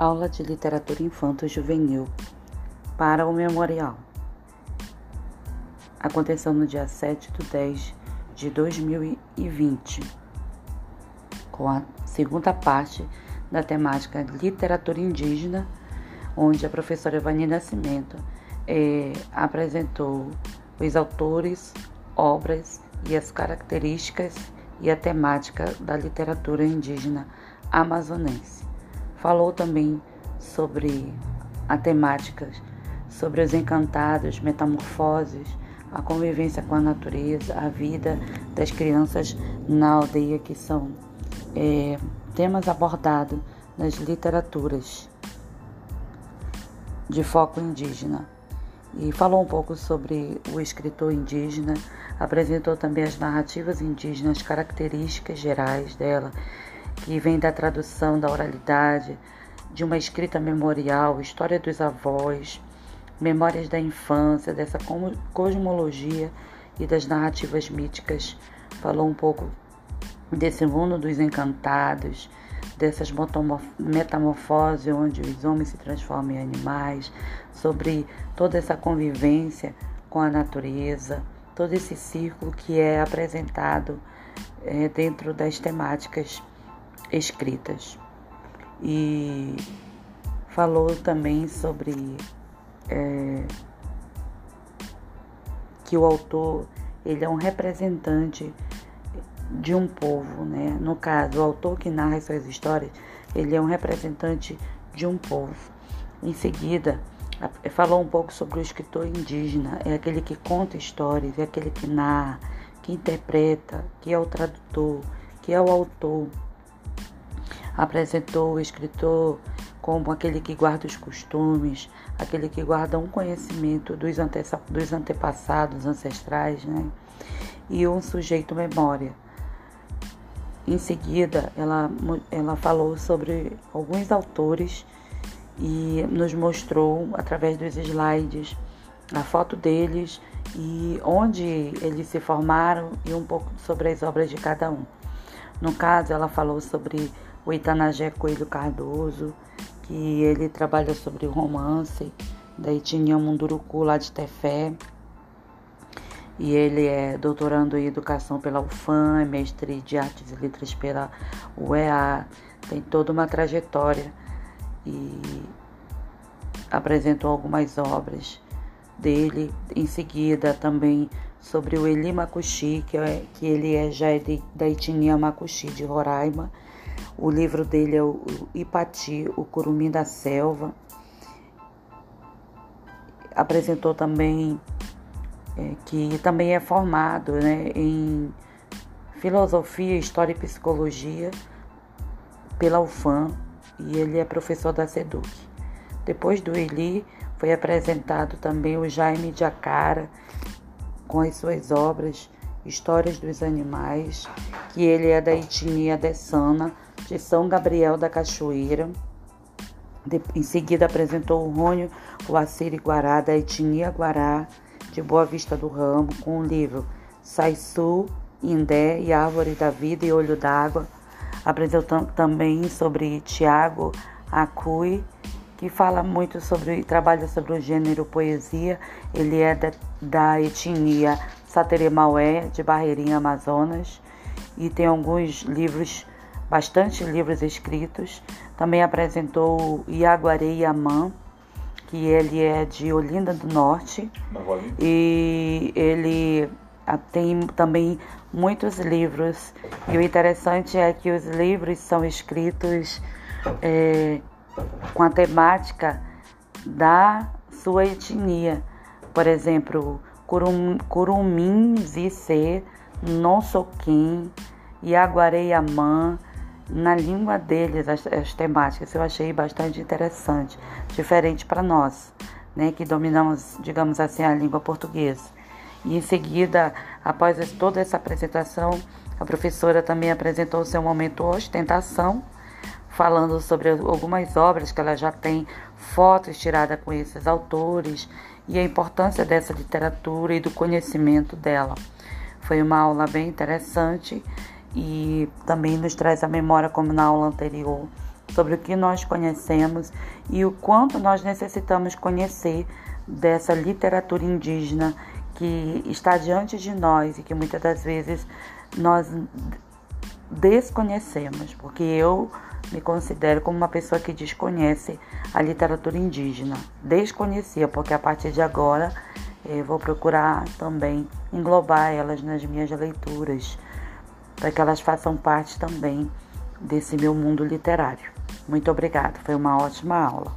Aula de Literatura Infanto-Juvenil para o Memorial. Aconteceu no dia 7 de 10 de 2020, com a segunda parte da temática Literatura Indígena, onde a professora Evani Nascimento eh, apresentou os autores, obras e as características e a temática da literatura indígena amazonense. Falou também sobre a temática, sobre os encantados, metamorfoses, a convivência com a natureza, a vida das crianças na aldeia, que são é, temas abordados nas literaturas de foco indígena. E falou um pouco sobre o escritor indígena, apresentou também as narrativas indígenas, características gerais dela, que vem da tradução da oralidade, de uma escrita memorial, história dos avós, memórias da infância, dessa cosmologia e das narrativas míticas. Falou um pouco desse mundo dos encantados, dessas metamorfoses onde os homens se transformam em animais, sobre toda essa convivência com a natureza, todo esse círculo que é apresentado é, dentro das temáticas escritas. E falou também sobre é, que o autor ele é um representante de um povo, né? No caso, o autor que narra suas histórias, ele é um representante de um povo. Em seguida, falou um pouco sobre o escritor indígena, é aquele que conta histórias, é aquele que narra, que interpreta, que é o tradutor, que é o autor apresentou o escritor como aquele que guarda os costumes, aquele que guarda um conhecimento dos, ante dos antepassados ancestrais, né? e um sujeito memória. Em seguida, ela, ela falou sobre alguns autores e nos mostrou, através dos slides, a foto deles e onde eles se formaram e um pouco sobre as obras de cada um. No caso, ela falou sobre o Itanagé Coelho Cardoso, que ele trabalha sobre o romance da etnia Munduruku lá de Tefé. E ele é doutorando em educação pela UFAM, é mestre de artes e letras pela UEA, tem toda uma trajetória e apresentou algumas obras dele. Em seguida, também sobre o Eli Makushi, que, é, que ele é já é de, da etnia Makushi de Roraima o livro dele é o Ipati, o Curumim da Selva. Apresentou também é, que também é formado né, em filosofia, história e psicologia pela UFAM e ele é professor da SEDUC. Depois do Eli, foi apresentado também o Jaime de Acara com as suas obras Histórias dos Animais, que ele é da etnia Dessana, de São Gabriel da Cachoeira. De, em seguida apresentou o Rônio Assiri Guará, da etnia Guará, de Boa Vista do Ramo, com o livro Saisu, Indé e Árvore da Vida e Olho d'Água. Apresentou também sobre Tiago Acui, que fala muito sobre, trabalha sobre o gênero poesia. Ele é da, da etnia Sateremaué, de Barreirinha, Amazonas, e tem alguns livros bastante livros escritos. Também apresentou Iaguaré Yaman, que ele é de Olinda do Norte. E ele tem também muitos livros. E o interessante é que os livros são escritos é, com a temática da sua etnia. Por exemplo, Curum, Curumim Zicê, Non Soquim, Iaguaré Yaman, na língua deles as, as temáticas. Eu achei bastante interessante, diferente para nós, né, que dominamos, digamos assim, a língua portuguesa. E em seguida, após toda essa apresentação, a professora também apresentou o seu momento ostentação, falando sobre algumas obras que ela já tem, fotos tiradas com esses autores e a importância dessa literatura e do conhecimento dela. Foi uma aula bem interessante e também nos traz a memória, como na aula anterior, sobre o que nós conhecemos e o quanto nós necessitamos conhecer dessa literatura indígena que está diante de nós e que muitas das vezes nós desconhecemos, porque eu me considero como uma pessoa que desconhece a literatura indígena. Desconhecia, porque a partir de agora eu vou procurar também englobar elas nas minhas leituras, para que elas façam parte também desse meu mundo literário. Muito obrigada, foi uma ótima aula.